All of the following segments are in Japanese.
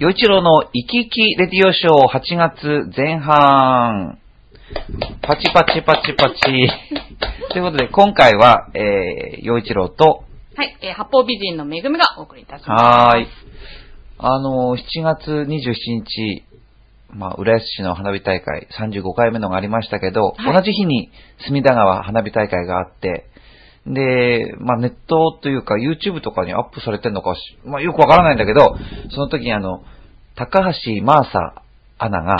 洋一郎の生き生きレディオショー8月前半。パチパチパチパチ。ということで、今回は、えー、洋一郎と、はい、えー、八方美人のめぐみがお送りいたします。はーい。あのー、7月27日、まあ、浦安市の花火大会35回目のがありましたけど、はい同じ日に隅田川花火大会があって、で、まあ、ネットというか YouTube とかにアップされてるのかし、まあ、よくわからないんだけど、その時にあの、高橋マーサアナが。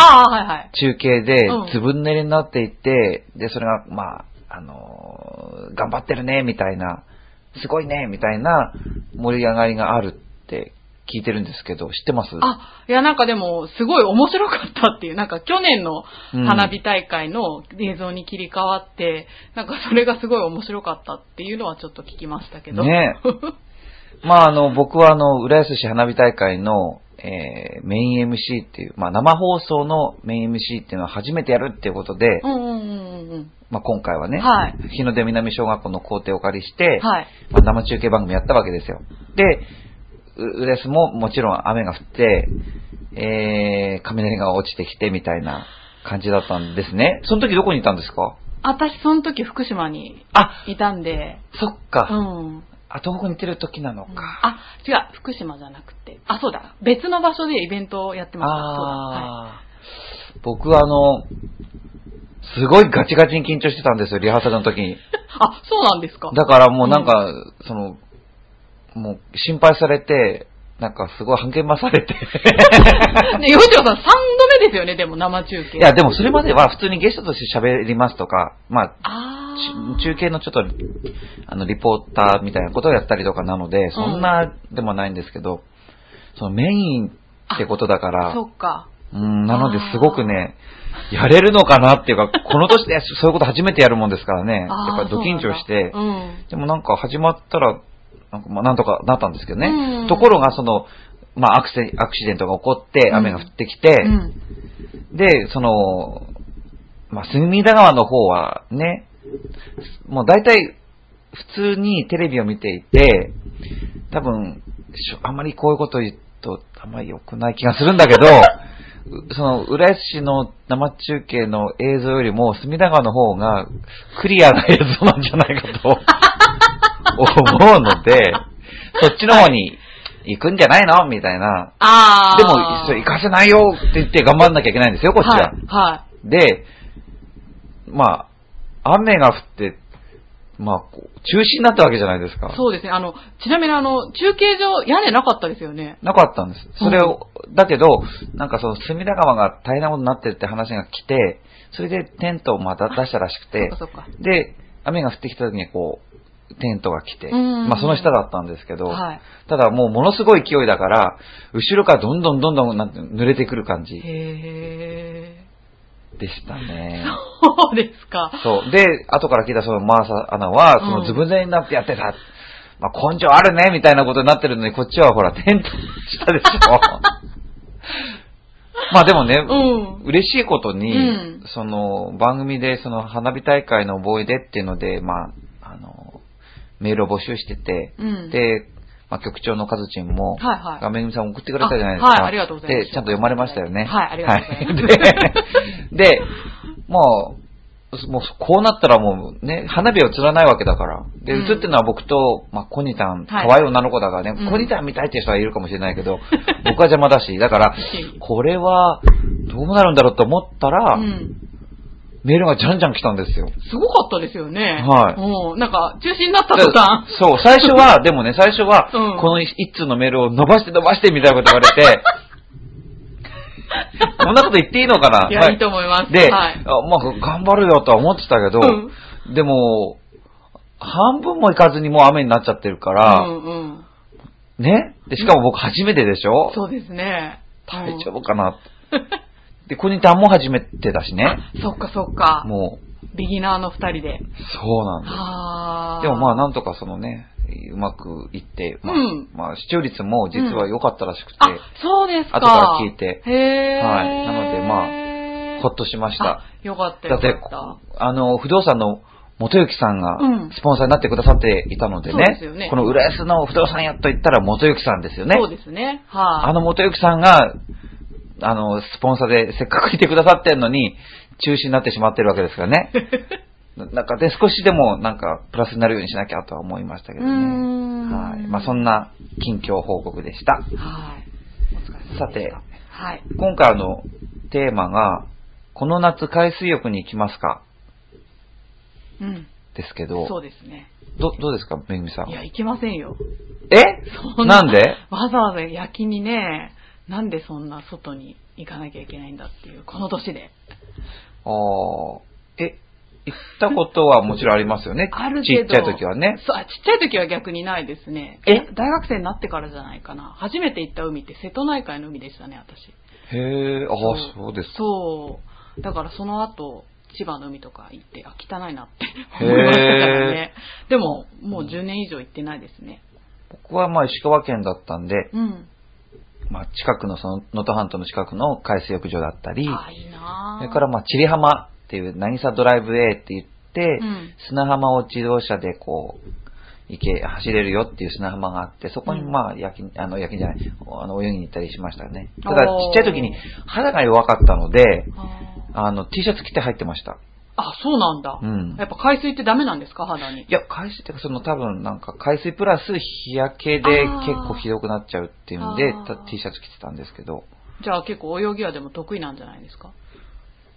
中継でうんずぶ濡れになっていて、で、それが、まあ、あのー頑張ってるね、みたいな、すごいね、みたいな盛り上がりがあるって聞いてるんですけど、知ってます？あ、いやなんかでも、すごい面白かったっていう、なんか去年のうん花火大会の映像に切り替わって、なんかそれがすごい面白かったっていうのはちょっと聞きましたけど。ね まあ、あの、僕はあの、浦安市花火大会の、えーメイン MC っていう、まあ、生放送のメイン MC っていうのは初めてやるっていうことで、うんうんうんうんまあ、今回はね、はい日の出南小学校の校庭をお借りして、はい。まあ、生中継番組やったわけですよ。で、う浦安ももちろん雨が降って、えー、雷が落ちてきてみたいな感じだったんですね。その時どこにいたんですか？私その時福島にあ、いたんで、そっうか。ん。あ、東北に行ってる時なのか。あ、違う、福島じゃなくて、あ、そうだ、別の場所でイベントをやってました。そうだ。はい僕はあの、すごいガチガチに緊張してたんですよ、リハーサルの時に。あ、そうなんですか。だからもうなんか、その、もう心配されて、なんかすごい励まされて。ね、洋一郎さん3度目ですよね、でも生中継。いや、でもそれまでは普通にゲストとして喋りますとか、まあ、中継のちょっと、あの、リポーターみたいなことをやったりとかなので、そんなでもないんですけど、そのメインってことだかあ、ら、そっか。うん、なのですごくね、やれるのかなっていうか、この年でそういうこと初めてやるもんですからね、やっぱりド緊張して、そうなんだでもなんか始まったら、なんかまあなんとかなったんですけどね。うんところが、その、まあアクセアクシデントが起こって、うん雨が降ってきて。で、その、まあ、隅田川の方はね、もう大体普通にテレビを見ていて、多分、あまりこういうこと言うと、あんまり良くない気がするんだけど、う その、浦安市の生中継の映像よりも、隅田川の方がクリアな映像なんじゃないかと 思うので、そっちの方に行くんじゃないの？みたいな。あでも、それ行かせないよって言って頑張んなきゃいけないんですよ、こっちは。はい。はで、まあ、雨が降って、まあ、中止になったわけじゃないですかい。。そうですね。あの、ちなみにあの、中継所、屋根なかったですよね。なかったんです。それを、だけど、なんかその隅田川が大変なことになってるって話が来て、それでテントをまた出したらしくて。で、雨が降ってきた時にこう、テントが来て、うんまあその下だったんですけど、はい。ただもうものすごい勢いだから、後ろからどんどんどんどんなんて濡れてくる感じへでしたねー。。そうですか。そう。で、後から聞いたそのマーサアナは、そのうんずぶ濡れになってやってた。まあ根性あるね、みたいなことになってるのに、こっちはほら、テントしたでしょ。まあでもね、うん。嬉しいことに、うんその番組でその花火大会の思い出っていうので、まあ、あの、メールを募集してて、うん。で、まあ、局長のカズチンも、はいはい画面組さん送ってくれたじゃないですか。あはいありがとうございますで、ちゃんと読まれましたよね。はいありがとうございますはいで、でまあ、もう、こうなったらもうね、花火を釣らないわけだから。で、うん映ってるのは僕と、まあ、コニタン、可はい愛い女の子だからね、うんコニタン見たいっていう人はいるかもしれないけど、僕は邪魔だし、だから、これは、どうなるんだろうと思ったら、うん。メールがじゃんじゃん来たんですよ。すごかったですよね。はいうん。なんか、中止になった途端。そう、最初は、でもね、最初は、うんこの一通のメールを伸ばして伸ばしてみたいなこと言われて、こんなこと言っていいのかな？いや、いいと思います。で、はい。あまあ、頑張るよとは思ってたけど、うんでも、半分も行かずにもう雨になっちゃってるから、うんうん。ね？で、しかも僕初めてでしょ、そうですね。大丈夫かな？で、コニタンも初めてだしね。そっかそっか。もビギナーの二人で。う、そうなんです。はでもまあななんとかそのね、うまくいって、まあ、うんまあ視聴率も実は良かったらしくて、あ、そうですか。後から聞いて、へー。はいなのでまあほっとしましたあ。よかっただってあの、不動産の元幸さんがうんスポンサーになってくださっていたのでね、そうですよねこの浦安の不動産屋と言ったら元幸さんですよね。そうですね。はい、あの元幸さんが、あの、スポンサーでせっかくいてくださってんのに、中止になってしまってるわけですからね。なんかで、少しでもなんかプラスになるようにしなきゃとは思いましたけどね。んはい。まあそんな近況報告でした。はい。さてはい。今回のテーマが、この夏海水浴に行きますか？うん。ですけど、そうですね。ど、どうですかめぐみさんい。や、行きませんよ。え？そなんで？わざわざ夜勤にね、なんでそんな外に行かなきゃいけないんだっていう、この年で。ああ、え、行ったことはもちろんありますよね？あるけど。ちっちゃい時はね。そう、あちっちゃい時は逆にないですね。え？大学生になってからじゃないかな。初めて行った海って瀬戸内海の海でしたね、私。へえ、ああそう、ですか。そう。だからその後、千葉の海とか行って、あ、汚いなって思いましたからね。でも、もう10年以上行ってないですね。僕はまあ石川県だったんで、うん。まあ近くのその能登半島の近くの海水浴場だったり、あ、いいそれからまあ千里浜っていう渚ドライブウェイって言って、うん。砂浜を自動車でこう、行け、走れるよっていう砂浜があって、そこにまあ夜勤、あの夜勤じゃない、あの泳ぎに行ったりしましたね。ただちっちゃい時に肌が弱かったので、あの T シャツ着て入ってました。あ、そうなんだ。うん。やっぱ海水ってダメなんですか、肌に。い。や、海水ってかその多分なんか海水プラス日焼けで結構ひどくなっちゃうっていうんで T シャツ着てたんですけど、じゃあ結構泳ぎはでも得意なんじゃないですか？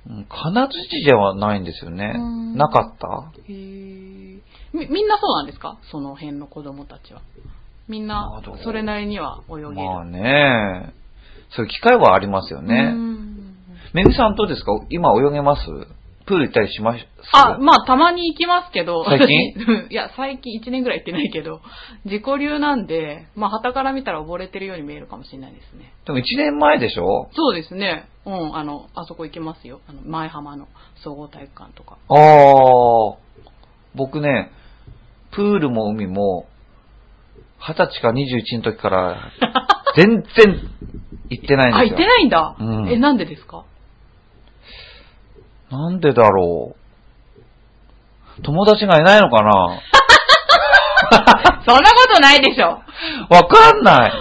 うん金槌ではないんですよね。なかった？へー。み、みんなそうなんですか？その辺の子供たちは。みんなそれなりには泳げる。まあね。そういう機会はありますようね。ん。めぐみさんどうですか？今泳げます？プール行ったりします？あ、まあ、たまに行きますけど。最近？私 いや、最近1年ぐらい行ってないけど、自己流なんで、まあ、旗から見たら溺れてるように見えるかもしれないですね。でも1年前でしょ？そうですね。うん、あの、あそこ行きますよ。あの、前浜の総合体育館とか。ああ、僕ね、プールも海も、二十歳か21の時から、全然行ってないんあ、ですよ。行ってないんだ。うんえ、なんでですか？なんでだろう。友達がいないのかな？そんなことないでしょ。わかんない。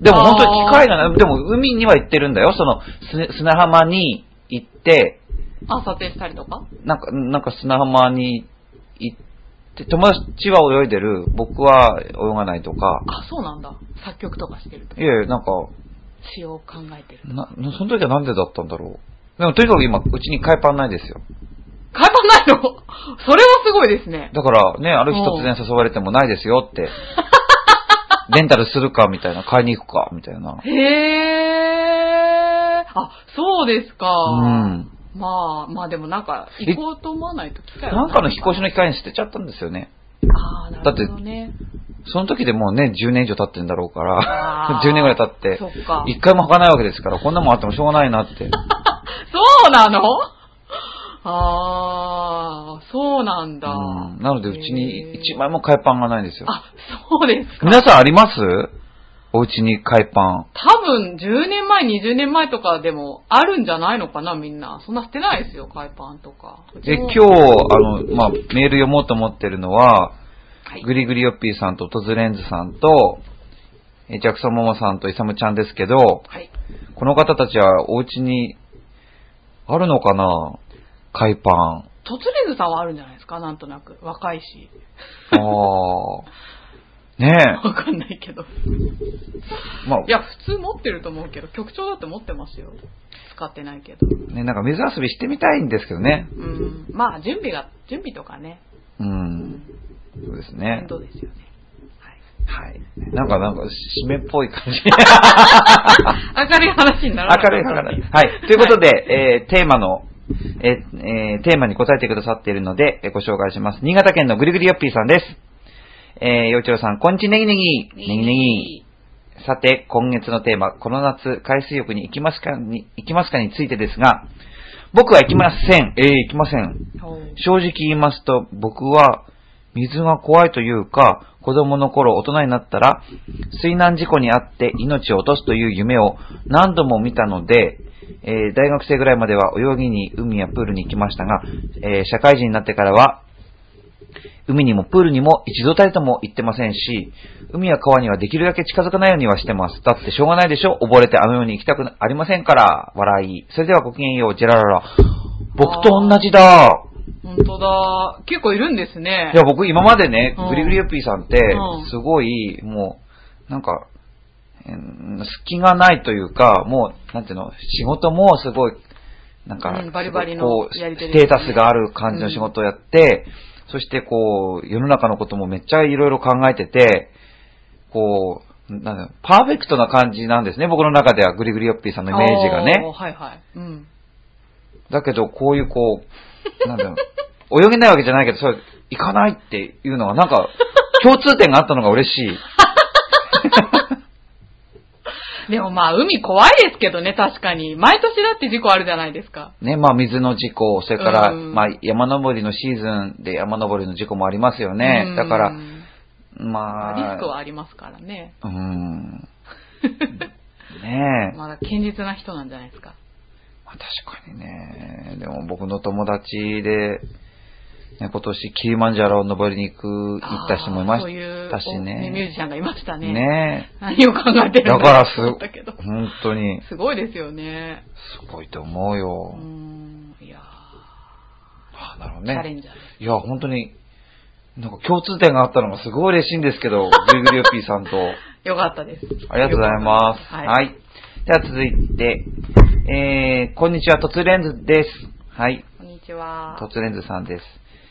でも本当に機会がない。でも海には行ってるんだよ。そのす砂浜に行って、あ、撮影したりとか？なんか、なんか砂浜に行って、友達は泳いでる、僕は泳がないとか。あ、そうなんだ。作曲とかしてると。いやいや、なんか、詩を考えてる。な、その時はなんでだったんだろう。でもとにかく今、うちに海パンないですよ。海パンないの？それはすごいですね。だからね、ある日突然誘われてもないですよって。レンタルするかみたいな、買いに行くかみたいな。へー。あ、そうですか。うん。まあ、まあでもなんか、行こうと思わないと機会はなんかの引っ越しのの機会に捨てちゃったんですよね。ああ、なるほどね。その時でもうね、10年以上経ってんだろうからあ、ー10年ぐらい経って。一回も履かないわけですから、こんなもんあってもしょうがないなって。そうなの？ああ、そうなんだ。うんなので、うちに一枚も海パンがないんですよ。あ、そうですか。皆さんあります？お家に海パン。多分、10年前、20年前とかでも、あるんじゃないのかな、みんな。そんな捨てないですよ、海パンとか。え、うち今日、もあの、まあ、メール読もうと思ってるのは、はいグリグリヨッピーさんとトズレンズさんと、えジャクソンモモさんとイサムちゃんですけど、はい。この方たちはお家にあるのかな？海パン。トツレンズさんはあるんじゃないですか、なんとなく。若いし。ああ。ねわかんないけど。え。まあい、や、普通持ってると思うけど、局長だって持ってますよ。使ってないけど。ね、なんか水遊びしてみたいんですけどね。うん。まあ、準備が、準備とかね。うん。そうですねですよね。はい。はい。なんか、なんか、締めっぽい感じ。明るい話にならなかった明るい話。はい。ということで、えーテーマの、えーえーテーマに答えてくださっているので、えーご紹介します。新潟県のぐりぐりよっぴーさんです。えー、ようちろさん、こんちねぎねぎ。ねぎねぎ。さて、今月のテーマ、この夏、海水浴に行きますかに、行きますかについてですが、僕は行きません。えー、行きません。正直言いますと、僕は水が怖いというか、子供の頃大人になったら、水難事故にあって命を落とすという夢を何度も見たので、えー大学生ぐらいまでは泳ぎに海やプールに行きましたが、えー社会人になってからは、海にもプールにも一度たりとも行ってませんし、海や川にはできるだけ近づかないようにはしてます。だってしょうがないでしょ？溺れてあの世に行きたくありませんから。笑い。それではごきげんよう、ジェラララ。僕と同じだ。本当だ。結構いるんですね。いや、僕今までねうん、グリグリヨッピーさんってうん、すごい、もう、なんか、えー隙がないというか、もう、なんていうの、仕事もすごい、なんか、うんバリバリのこう、ステータスがある感じの仕事をやって、そしてこう、世の中のこともめっちゃいろいろ考えてて、こう、なんパーフェクトな感じなんですね、僕の中ではグリグリヨッピーさんのイメージがね。はいはい。うん。だけど、こういうこう、なんだろう、泳げないわけじゃないけど、それ、行かないっていうのは、なんか、共通点があったのが嬉しい。でもまあ、海怖いですけどね、確かに。毎年だって事故あるじゃないですか。ね、まあ水の事故、それから、うんまあ山登りのシーズンで山登りの事故もありますよねう。んだから、ままあ、あリスクはありますからね。うーん。ねえ。まだ堅実な人なんじゃないですか。まあ確かにね。でも僕の友達で、ね、今年キリマンジャロを登りに行く、行った人もいましたしおミューね。ジシャンがいましたね。ね何を考えてえ。るんだだからす。本当に、すごいですよね。すごいと思ううよ。ん。いやあなるほどね。ーチャレンジャー。いや、本当に、なんか共通点があったのがすごい嬉しいんですけど、グリグリヨッピーさんと。よかったです。ありがとうございます。はい。はい。では続いて、えー、こんにちは、トツレンズです。はい。こんにちは。トツレンズさんです。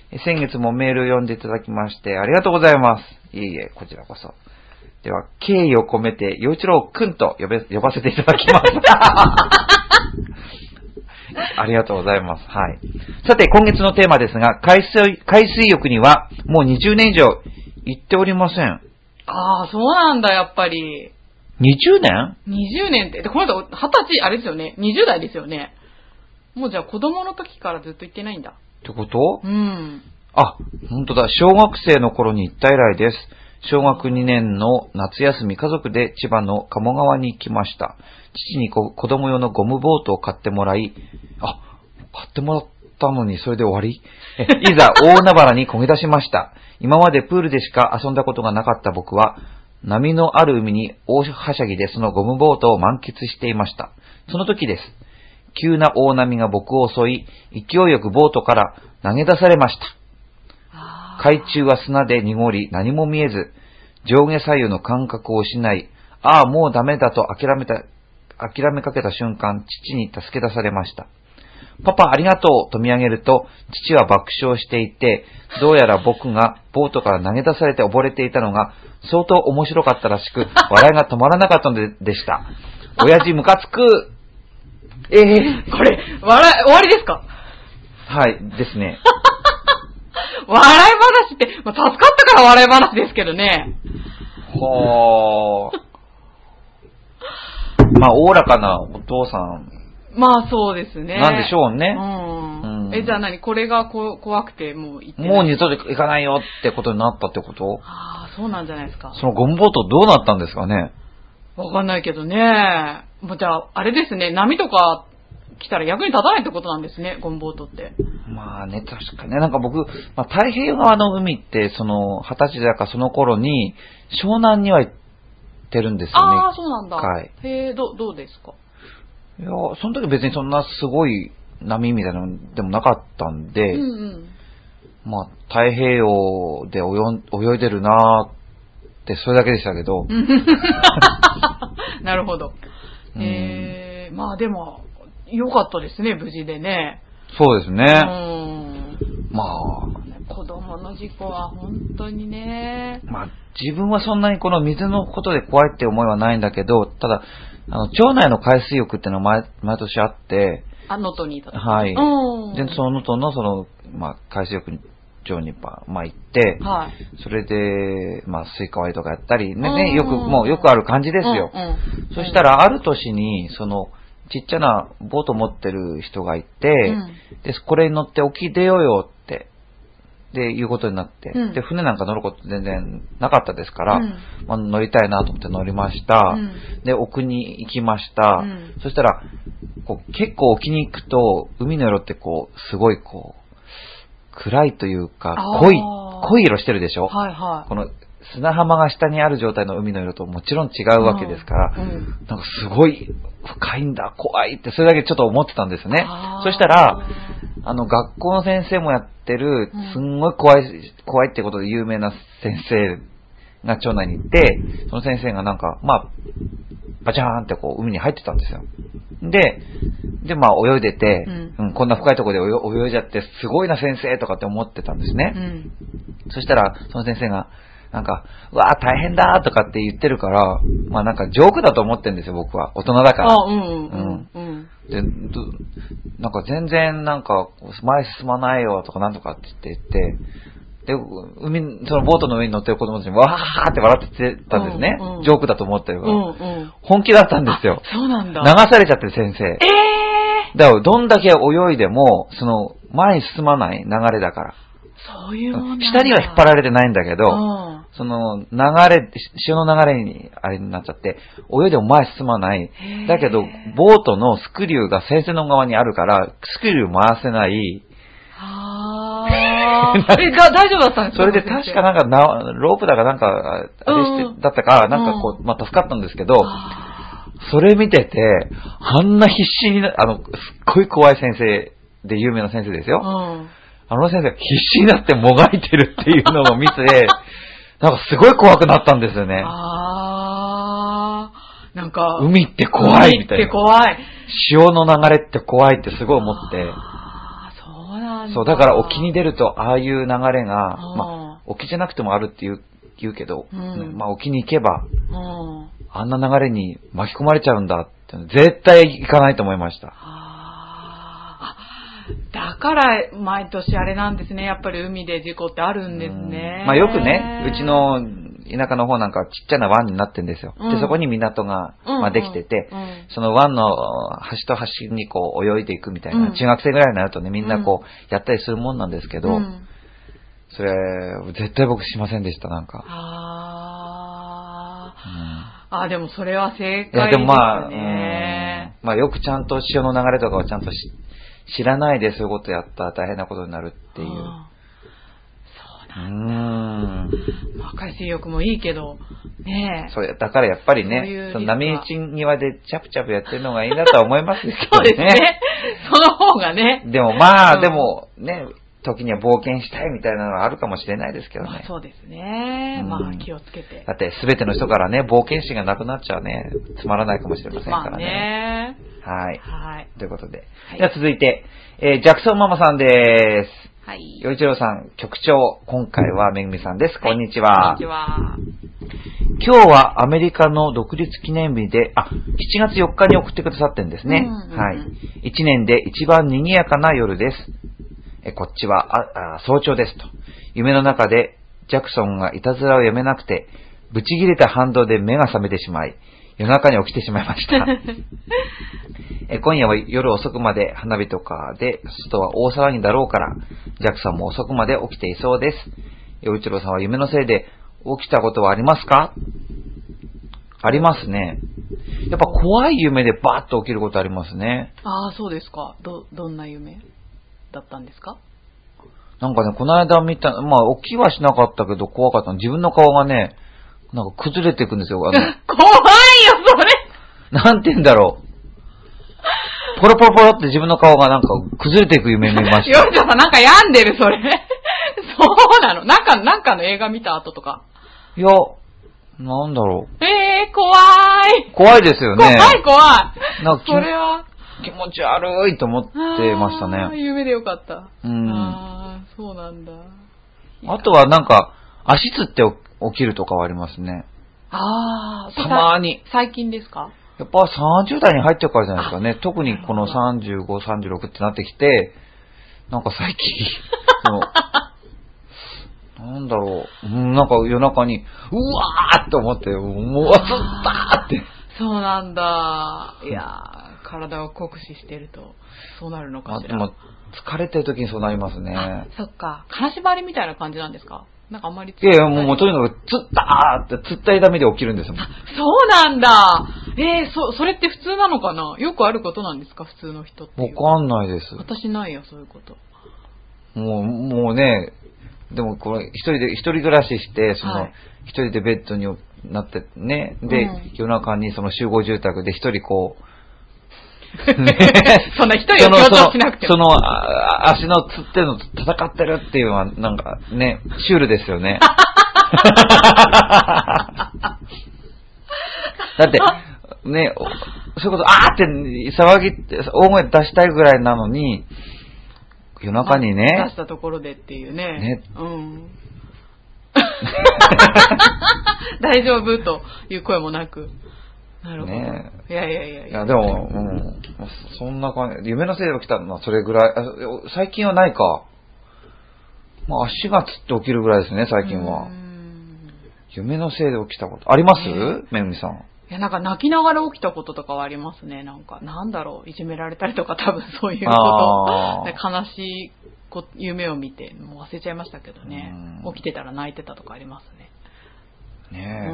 え先月もメールを読んでいただきまして、ありがとうございます。いえいえ、こちらこそ。では、敬意を込めて、洋一郎くんと呼べ呼ばせていただきます。ありがとうございます。はい。さて、今月のテーマですが、海水、海水浴にはもう20年以上行っておりません。ああ、そうなんだ、やっぱり。20年？20年って、で、この人、20歳、あれですよね。20代ですよね。もうじゃあ子供の時からずっと行ってないんだ。ってこと？うん。あ、本当だ。小学生の頃に行った以来です。小学2年の夏休み、家族で千葉の鴨川に行きました。父にこ子供用のゴムボートを買ってもらい、あ、買ってもらったのにそれで終わり？え いざ大海原に漕ぎ出しました。今までプールでしか遊んだことがなかった僕は、波のある海に大はしゃぎでそのゴムボートを満喫していました。その時です。急な大波が僕を襲い、勢いよくボートから投げ出されました。海中は砂で濁り何も見えず、上下左右の感覚を失い、ああ、もうダメだと諦めた、諦めかけた瞬間、父に助け出されました。パパありがとうと見上げると、父は爆笑していて、どうやら僕がボートから投げ出されて溺れていたのが相当面白かったらしく、笑いが止まらなかったのででした。親父ムカつくええこれ、笑い、終わりですか？はい、ですね。笑い話って、まあ、助かったから笑い話ですけどね。ほー。まあ、おおらかなお父さんまあそうですね。なんでしょうね。うん。うんえ、じゃあ何これがこ怖くてもう行ってもう二度と行かないよってこと？になったってことああ、そうなんじゃないですか。そのゴムボートどうなったんですかね？わかんないけどね。もうじゃあ、あれですね、波とか来たら役に立たないってことなんですね、ゴムボートって。まあね、確かにね。なんか僕、まあ、太平洋側の海って、その、二十歳だかその頃に、湘南には行ってるんですよね。ああ、そうなんだ。はいへえ、ど、どうですか？いや、その時別にそんなすごい波みたいなのでもなかったんで、うんうん。まあ、太平洋で泳いでるなーって、それだけでしたけど、なるほど。うんえー、まあでも、良かったですね、無事でね。うそうですね。ん。まあ、子供の事故は本当にね。まあ、自分はそんなにこの水のことで怖いって思いはないんだけど、ただ、あの、町内の海水浴っていうのは毎毎年あって、あ、能登にいた時はいうん。で、そのとの、その、まあ、海水浴場に、まあ、まあ行って、はい。それで、まあ、スイカ割りとかやったり、ね、うんね、よく、もうよくある感じですよ。うんうんそしたら、ある年に、その、ちっちゃなボート持ってる人がいて、うんで、これに乗って沖出ようよって、で、いうことになって、うん。で、船なんか乗ること全然なかったですから、うん。まあ、乗りたいなと思って乗りました。うん。で、奥に行きました。うん。そしたら、こう結構沖に行くと、海の色ってこう、すごいこう、暗いというか、濃い濃い色してるでしょ？はいはい。この砂浜が下にある状態の海の色ともちろん違うわけですから、うん。うん。なんかすごい深いんだ、怖いって、それだけちょっと思ってたんですね。そしたら、あの、学校の先生もやってるうん、すんごい怖い、怖いってことで有名な先生が町内に行って、その先生がなんか、まあ、バチャーンってこう海に入ってたんですよ。で、で、まあ泳いでて、ううんこんな深いところで泳泳いじゃって、すごいな先生とかって思ってたんですね。うん。そしたら、その先生が、なんか、うわあ大変だとかって言ってるから、まあなんかジョークだと思ってるんですよ、僕は。大人だから。あ、うんうんうん。で、どなんか全然なんか前進まないよとかなんとかって言って、で、海、そのボートの上に乗ってる子供たちもわーって笑ってたんですね。うんうんジョークだと思ってるから。うんうん。本気だったんですよ。そうなんだ。流されちゃってる先生。ええだからどんだけ泳いでも、その前に進まない流れだから。そういうもん下には引っ張られてないんだけど、うん。その流れ、潮の流れにあれになっちゃって、泳いでも前進まない。だけど、ボートのスクリューが先生の側にあるから、スクリュー回せない。あー。え、だ、大丈夫だったんですか？それで確かなんかな、ロープだかなんか、あれして、うんだったか、なんかこう、まあ、助かったんですけど、あそれ見てて、あんな必死にな、あの、すっごい怖い先生で有名な先生ですよ。ーうん。あの先生が必死になってもがいてるっていうのを見て、なんかすごい怖くなったんですよね。あー、なんか、海って怖いみたい海ってな。怖い。潮の流れって怖いってすごい思って。あー、そうなんだ。そう、だから沖に出るとああいう流れが、まあ、沖じゃなくてもあるって言う言うけど、うんまあ沖に行けば、うん。あんな流れに巻き込まれちゃうんだって、絶対行かないと思いました。だから、毎年あれなんですね。やっぱり海で事故ってあるんですね。うんまあよくね、うち、の田舎の方なんかちっちゃな湾になってんですよ。うんで、そこに港が、うんまあ、できてて、うんその湾の端と端にこう泳いでいくみたいな、うん中学生ぐらいになるとね、みんなこうやったりするもんなんですけど、うんそれ、絶対僕しませんでした、なんか。あうんー。あ、でもそれは正解ですいや、でもまあ、ね。うんまあよくちゃんと潮の流れとかをちゃんとし知らないでそういうことやったら大変なことになるっていう。そううなんん。まあ海水浴もいいけど、ねえ。そうや、だからやっぱりねその波打ち際でチャプチャプやってるのがいいなとは思いますけどね。そうですね。その方がね。でもまあ、うんでもね、時には冒険したいみたいなのはあるかもしれないですけどね。まあそうですね。うんまあ気をつけて。だって全ての人からね、冒険心がなくなっちゃうね、つまらないかもしれませんかまあらね。ね。はい。はい。ということで。はいじゃあ続いて、えージャクソンママさんです。はい。洋一郎さん、局長、今回はめぐみさんです。こんにちこんはにち。は。今日はアメリカの独立記念日で、あ、7月4日に送ってくださってんですね。うんうんうんはい。1年で一番賑やかな夜です。え、こっちは、あ、あ早朝ですと。夢の中で、ジャクソンがいたずらをやめなくて、ブチ切れた反動で目が覚めてしまい、夜中に起きてしまいました。え今夜は夜遅くまで花火とかで、外は大騒ぎだろうから、ジャクソンも遅くまで起きていそうです。洋一郎さんは夢のせいで起きたことはありますか？ありますね。やっぱ怖い夢でバーッと起きることありますね。ああ、そうですか。ど、どんな夢？だったんですか？なんかね、この間見た、まあ起きはしなかったけど怖かったの。自分の顔がね、なんか崩れていくんですよ。あの 怖いよ、それなんて言うんだろう。ポロポロポロって自分の顔がなんか崩れていく夢見ました。よいちょさん、なんか病んでる、それ。そうなのなんか、なんかの映画見た後とか。いや、なんだろう。ええー、怖い。怖いですよね。怖い、怖い。なんか気それは。気持ち悪いと思ってましたね。夢でよかった。うんああ、そうなんだ。あとはなんか、足つって起きるとかはありますね。ああ、たまに。最近ですか？やっぱ30代に入ってるからじゃないですかね。特にこの35、36ってなってきて、なんか最近、その なんだろう、うんなんか夜中に、うわーって思って、もう、わすったーって。そうなんだ。いやー、体を酷使してると、そうなるのかしら？あでも、疲れてる時にそうなりますあね。そっか。金縛りみたいな感じなんですか？なんかあんまりいやいや、もうもうとにかく、つったーって、つった痛みで起きるんですもん。そうなんだ。えー、そ、それって普通なのかな？よくあることなんですか？普通の人って。わかんないです。私ないよ、そういうこと。もう、もうね、でもこれ、一人で、一人暮らしして、その、はい一人でベッドになってね、で、うん夜中にその集合住宅で一人こう、そんな一人を強調しなくても。その、そのあ足のつってのと戦ってるっていうのは、なんかね、シュールですよね。だって、ね、おそういうこと、あーって騒ぎって、大声出したいぐらいなのに、夜中に出ねし、たところでっていうね。ねうん。大丈夫という声もなく。なるほど。ねいやいやいやいや、でも、うん、そんな感じ。夢のせいで起きたのはそれぐらい。あ最近はないか。まあ、足がつって起きるぐらいですね、最近はう。ん夢のせいで起きたこと。あります？ねめぐみさん。いや、なんか泣きながら起きたこととかはありますね。なんか、なんだろう、いじめられたりとか多分そういうこと。悲しいこ夢を見て、もう忘れちゃいましたけどねうん。起きてたら泣いてたとかありますね。ね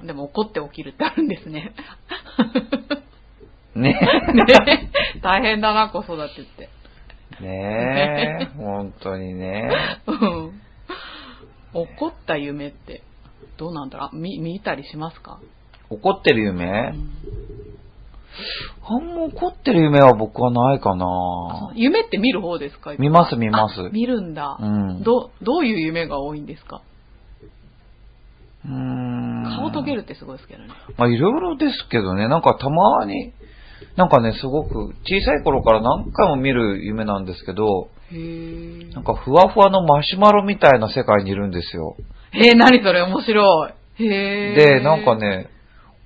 うん。でも怒って起きるってあるんですね。え。ねね大変だな、子育てって。え。ねえ。本当にね。うん。怒った夢って、どうなんだろうあ見、見たりしますか、怒ってるう夢んあんま怒ってる夢は僕はないかな夢って見る方ですか？見ます見ますあ見るんだ。うんど、どういう夢が多いんですか？顔溶けるってすごいですけどね。まあ、いろいろですけどね、なんかたまに、なんかね、すごく小さい頃から何回も見る夢なんですけど、なんかふわふわのマシュマロみたいな世界にいるんですよ。へえ、何それ面白い。へえ。で、なんか。ね、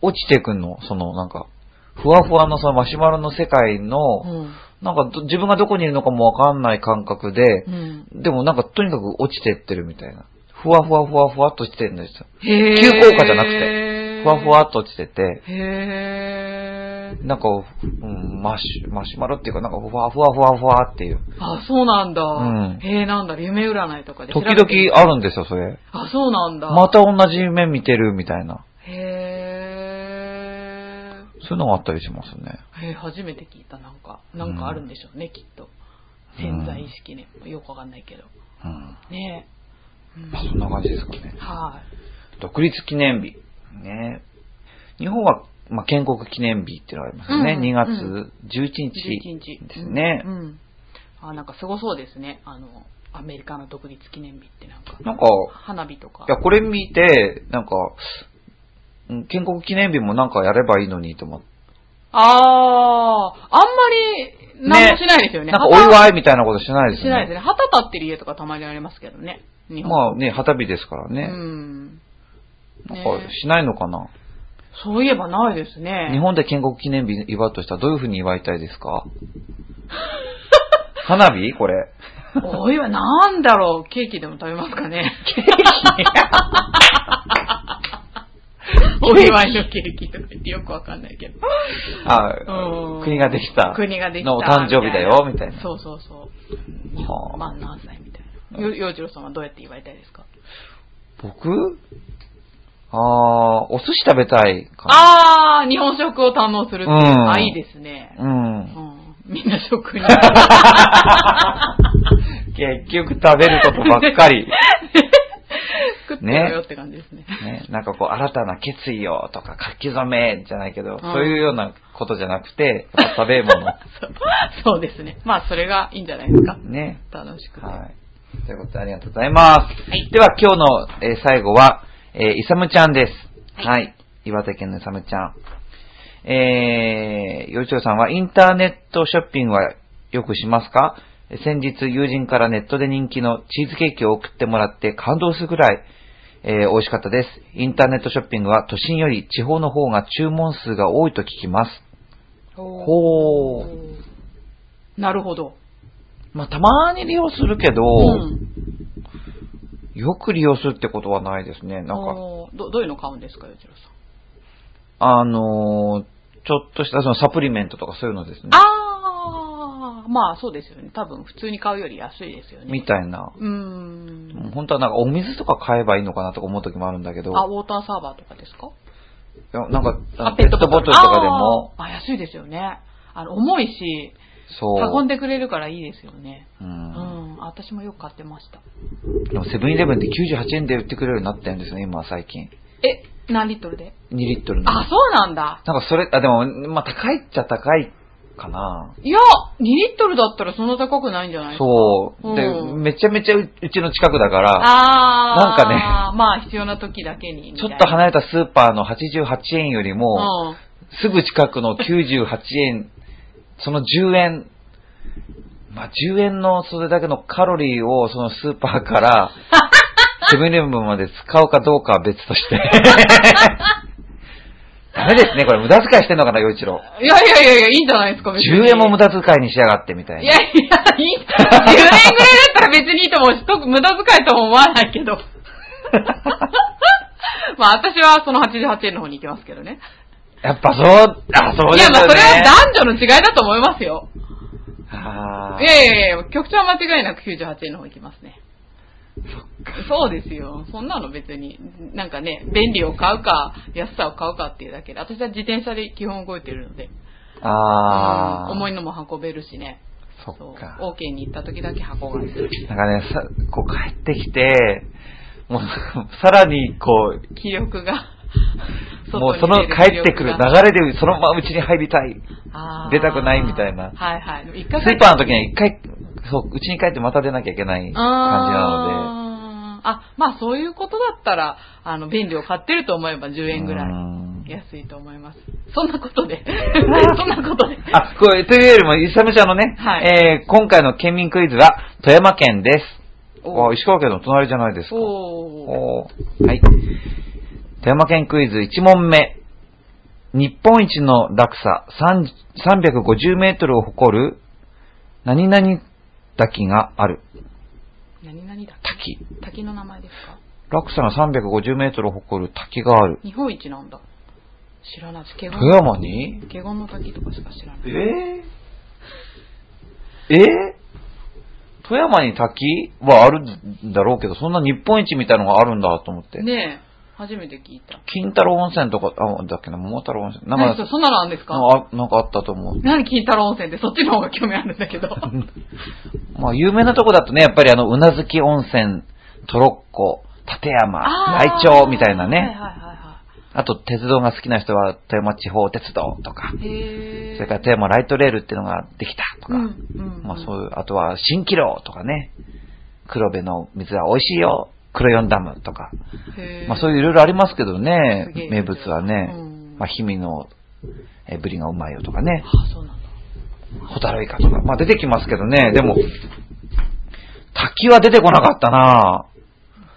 落ちてくんの、そのなんか、ふわふわのそのマシュマロの世界の、うん。なんかど自分がどこにいるのかもわかんない感覚でう、ん。でもなんかとにかく落ちてってるみたいな。ふわふわふわふわっとしてるんですよ。急降下じゃなくて、ふわふわっと落ちてて、へえ。なんか、うん、マシュ、マシュマロっていうか、なんか、ふわふわふわふわっていう。あ、そうなんだ。うんへえ、なんだろ、夢占いとかで調時々あるんですよ、それ。あ、そうなんだ。また同じ夢見てるみたいな。へそういうのがあったりしますね。え。へえ、初めて聞いた、なんか。なんかあるんでしょうね、きっと。潜在意識ね。よくわかんないけど。うん。ねえ。うんまあ、そんな感じですかね。はい。独立記念日。ね。日本は、まあ、建国記念日っていうのがありますよね。うん2月うん11 11日日。ですねう。ん。うんあ、なんかすごそうですね。あの、アメリカの独立記念日ってなんか。なんか、花火とか。いや、これ見て、なんか、うん建国記念日もなんかやればいいのにと思って。ああ、あんまり、何もしないですよね。なんかお祝いみたいなことしないですよね。しないですね。旗立ってる家とかたまにありますけどね。日本まあね、旗日ですからね。うん。なんねかしないのかな、そういえばないですね。日本で建国記念日祝うとしたらどういうふうに祝いたいですか？花火？これ。おいはなんだろう、ケーキでも食べますかね。ケーキ？お祝いのケーキとか言ってよくわかんないけど。あうん国ができた。国ができた。のお誕生日だよ、みたいな。そうそうそう。はあまあ何歳。よ、洋次郎さんはどうやって祝いたいですか？僕？ああ、お寿司食べたいかな。あー、日本食を堪能するっていう。うんあ、いいですね。うん。うん。みんな食に。結局食べることばっかり。食ってよよって感じですね。ね、なんかこう、新たな決意をとか書き初めじゃないけど、んそういうようなことじゃなくて、食べ物。そうそうですね。まあ、それがいいんじゃないですか。ね。楽しくて。はい。ということでありがとうございます。はいでは今日の、えー最後は、えー、イサムちゃんです。は。はい岩手県のイサムちゃん。えー、よいちょうさんはインターネットショッピングはよくしますか？先日友人からネットで人気のチーズケーキを送ってもらって感動するぐらい、えー美味しかったです。インターネットショッピングは都心より地方の方が注文数が多いと聞きます。ほう。なるほど。まあ、たまに利用するけど、うん。よく利用するってことはないですね。なんか、ど、どういうの買うんですか、よちろさん？あのーちょっとしたそのサプリメントとかそういうのですね。あー、まあそうですよね。多分普通に買うより安いですよね。みたいな。うーん。本当はなんかお水とか買えばいいのかなとか思う時もあるんだけど、あ、ウォーターサーバーとかですか？いやなんか、ペットボトルとかでも、あ、安いですよね。あの、重いし、そう。運んでくれるからいいですよね。う。うんん。うん、私もよく買ってました。でもセブンイレブンで98円で売ってくれるようになったんですよね、今最近。え、何リットルで？2リットルの。あ、そうなんだ。なんかそれ、あ、でも、まあ高いっちゃ高いかな。いや、2リットルだったらそんな高くないんじゃないですか。そう。で、うんめちゃめちゃううちの近くだから、あー。なんかねまあ必要な時だけに。ちょっと離れたスーパーの88円よりも、うん。すぐ近くの98円、その10円、まあ、10円のそれだけのカロリーをそのスーパーから、セブンイレブンまで使うかどうかは別として。ダメですね、これ無駄遣いしてんのかな、洋一郎。いやいやいやいや、いいんじゃないですか、別に。10円も無駄遣いにしやがってみたいな。いやいや、いい。10円ぐらいだったら別にいいと思うし、特無駄遣いとも思わないけど。まあ私はその88円の方に行きますけどね。やっぱそう、あ、そういや。まあそれは男女の違いだと思いますよ。あーいやいやいや、局長は間違いなく98円の方行きますね。そうですよ。そんなの別に、なんかね、便利を買うか、安さを買うかっていうだけで、私は自転車で基本動いてるので、あー。うん重いのも運べるしね。そっか。OK に行った時だけ箱買いする。なんかね、さ、こう帰ってきて、もう、さらにこう、気力が。もうその帰ってくる流れでそのままうちに入りたい。出たくないみたいなはいはい。ス回ーパーの時には一回、そう、うちに帰ってまた出なきゃいけない感じなのあーあ、まあそういうことだったら、あの、便利を買ってると思えば10で。円ぐらいうん安いと思います。そんなことで。そんなことで。あ、これ、というよりも、イサムちゃんのね、はいえー、今回の県民クイズは、富山県です。おあ石川県の隣じゃないですか。おー。おーはい。富山県クイズ1問目。日本一の落差3 350メートルを誇る、何々滝がある。何々滝？け滝の名前ですか？落差が350メートルを誇る滝がある。日本一なんだ。知らない富山に？華厳の滝とかしか知らない。えー、えー、富山に滝はあるんだろうけど、そんな日本一みたいのがあるんだと思って。ねえ、初めて聞いた。金太郎温泉とか、あ、だっけな、桃太郎温泉。なんか、何そんなのあるんですか？あなんかあったと思う。何金太郎温泉ってそっちの方が興味あるんだけど。まあ、有名なとこだとね、やっぱりあの、うなずき温泉、トロッコ、立山、内町みたいなね。はいはいはいはあと、鉄道が好きな人は、富山地方鉄道とか。それから富山ライトレールっていうのができたとか、うんうんうんまあそういう、あとは蜃気楼とかね、黒部の水は美味しいよ、黒四ダムとか、まあそういういろいろありますけどね名物はね、うんまあ氷見のえブリがうまいよとかね。ホタルイカとか、まあ出てきますけどね、でも、滝は出てこなかったな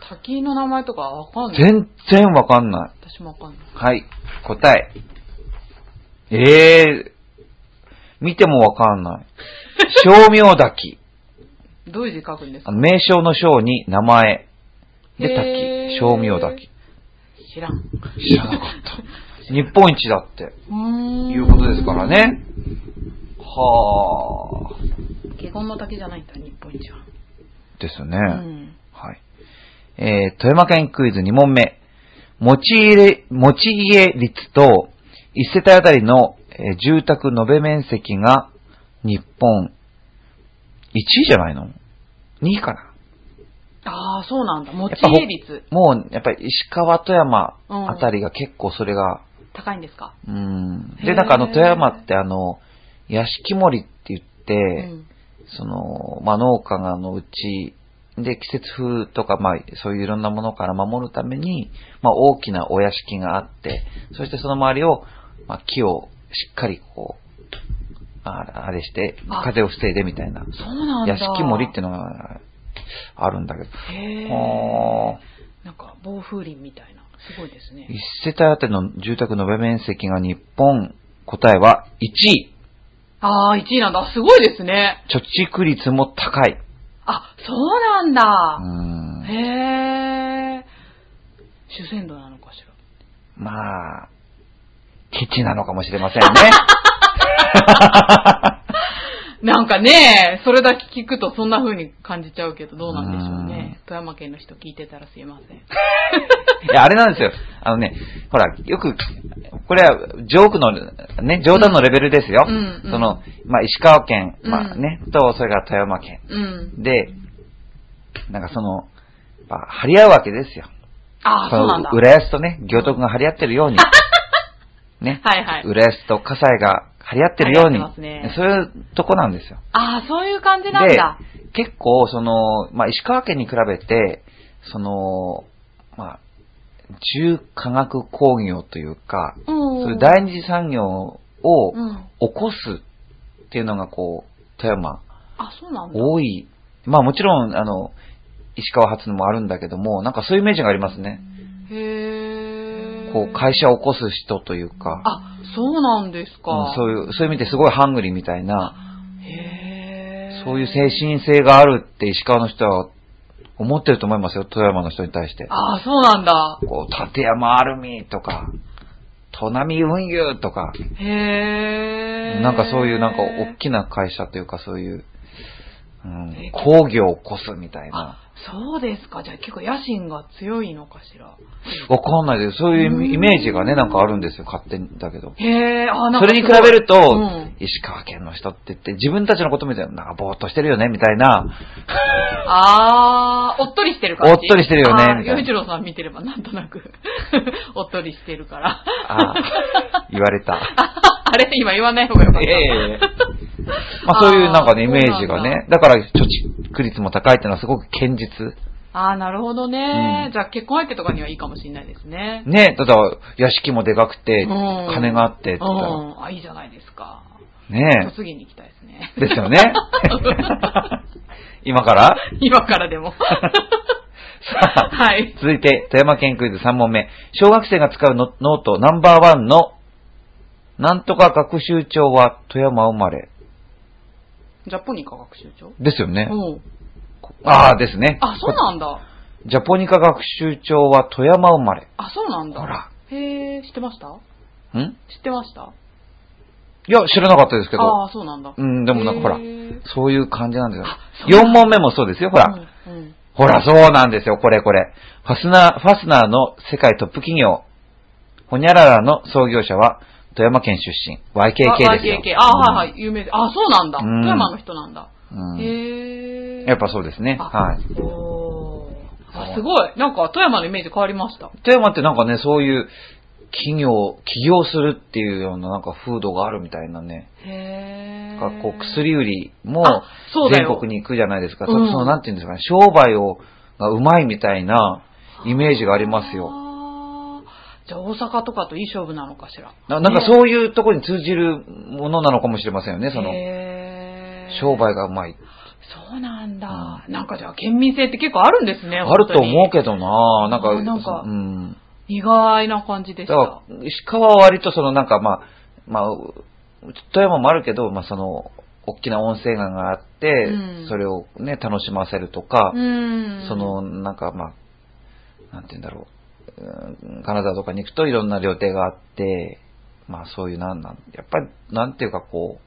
滝の名前とかわかんない。全然わかんない。私もわかんない。はい、答え。ええー、見てもわかんない。正明滝。どういう字書くんですか？名称の章に名前。で、滝。正明滝。知らん。う知らなかった。日本一だって。いうことですから。ね。はあ。華厳の滝じゃないんだ、日本一は。ですよね。うん。はい。えー、富山県クイズ2問目。持ち入れ、持ち家率と、一世帯あたりの、えー住宅延べ面積が日本1位じゃないの ?2 位かな？ああ、そうなんだ。持ち家率もう、やっぱり石川、富山うんあたりが結構それが、高いんですか？うん。で、なんかあの、富山ってあの、屋敷森って言って、うん。その、まあ、農家がのうち、で、季節風とか、まあ、そういういろんなものから守るために、まあ、大きなお屋敷があって、そしてその周りを、まあ、木をしっかりこう、ああれして、あ風を防いでみたいな、そうなんだ。屋敷森っていうのがあるんだけど、へ。なんか、暴風林みたいな。すごいですね。一世帯あたりの住宅の延べ面積が日本、答えは1位。ああ、1位なんだ。すごいですね。貯蓄率も高い。あ、そうなんだ。うんへえ。主戦度なのかしら。まあ、ケチなのかもしれませんね。なんかね、それだけ聞くとそんな風に感じちゃうけど、どうなんでしょううんね。富山県の人聞いてたらすいません。いや、あれなんですよ。あのね、ほら、よく、これはジョークの、ね、冗談のレベルですよ。うんうんその、まあ、石川県、まあうんね、と、それから富山県。うん。で、なんかその、まあ張り合うわけですよ。ああ、そうなんだ。浦安とね、行徳が張り合ってるように、ね、はいはい。浦安と葛西が張り合ってるように、ねそういうとこなんですよ。ああ、そういう感じなんでだ。、結構、その、まあ、石川県に比べて、その、まあ、重化学工業というか、うん。そういう第二次産業をうん。起こすっていうのが、こう、富山、あ、そうなんだ。多い。まあもちろん、あの、石川発のもあるんだけども、なんかそういうイメージがありますね。へえ。こう、会社を起こす人というか、あ、そうなんですか。うんそういう、そういう意味ですごいハングリーみたいな、へえ。そういう精神性があるって石川の人は思ってると思いますよ、富山の人に対して。ああ、そうなんだ。こう、立山アルミとか、砺波運輸とか、へえ。なんかそういうなんか大きな会社というかそういう、うんえ、工業を起こすみたいな。あ、そうですか。じゃあ結構野心が強いのかしら。わかんないです。そういうイメージがね、なんかあるんですよ、勝手に。だけど。へえ、あ、なんかそれに比べると、うん石川県の人って言って、自分たちのことみたいな、なんかぼーっとしてるよね、みたいな。あー、おっとりしてる感じ。おっとりしてるよねみたいな洋一郎さん見てればなんとなく、おっとりしてるから。あー言われた。あれ？今言わない方がよかった。いやいやいや まあそういうなんかね、イメージがね。だから、貯蓄率も高いっていうのはすごく堅実。あー、なるほどね、うんじゃあ結婚相手とかにはいいかもしれないですね。ね、ただ、屋敷もでかくて、うん金があってって言ったら、うん。あ、いいじゃないですか。ね嫁ぎに行きたいですね。ですよね。今から？今からでも。さあ、はい。続いて、富山県クイズ3問目。小学生が使うノノートナンバーワンの、なんとか学習帳は富山生まれ。ジャポニカ学習帳？ですよね。うん。ああ、ですね。あ、そうなんだ。ジャポニカ学習帳は富山生まれ。あ、そうなんだ。ほら。へえ、知ってました？ん？知ってました？いや、知らなかったですけど。ああ、そうなんだ。うん、でもなんかほらそういう感じなんですよあ。そうなんだ4問目もそうですよ、ほら。うんうんほら、そうなんですよ、これこれ。ファスナー、ファスナーの世界トップ企業、ホニャララの創業者は、富山県出身、YKK ですよ。YKK。あ、はいはい、有名で。あ、そうなんだ。うん富山の人なんだ。うんへえ。やっぱそうですね。あはい。おーあ、すごい。なんか富山のイメージ変わりました。富山ってなんかね、そういう企業、起業するっていうようななんか風土があるみたいなね。へえ。こう薬売りも全国に行くじゃないですか。そうんそのなんていうんですかね、商売を、がうまいみたいなイメージがありますよ。じゃあ大阪とかといい勝負なのかしら。ななんかそういうところに通じるものなのかもしれませんよね、その、商売がうまい。そうなんだ。なんかじゃあ県民性って結構あるんですね。あると思うど。けどななんか、あなんかうん。意外な感じでした。だから、石川は割とそのなんかまあ、まあ、富山もあるけど、まあその、大きな温泉街があって、うんそれをね、楽しませるとか、うん。その、なんかまあ、なんて言うんだろう、うん金沢とかに行くといろんな料亭があって、まあそういうなんなん、やっぱり、なんていうかこ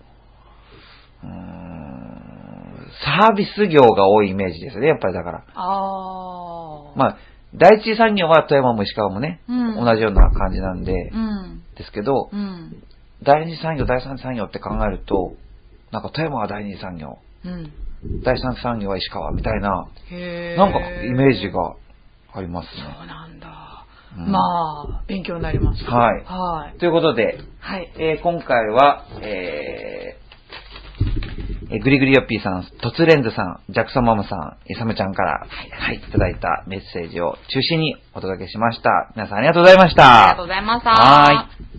う、うーん、サービス業が多いイメージですよね、やっぱりだから。まああ。あ、第一次産業は富山も石川もね、うん同じような感じなんで、うん。ですけど、うん。第二次産業、第三次産業って考えると、なんか富山は第二次産業、うん。第三次産業は石川みたいな。なんかイメージ。がありますね。そうなんだ。うんまあ、勉強になりました。はいはい。ということで、はい。えー今回は、えーえーグリグリヨッピーさん、トツレンズさん、ジャクソンママさん、イサムちゃんから、はい、いただいたメッセージを中心にお届けしました。皆さんありがとうございました。ありがとうございました。はい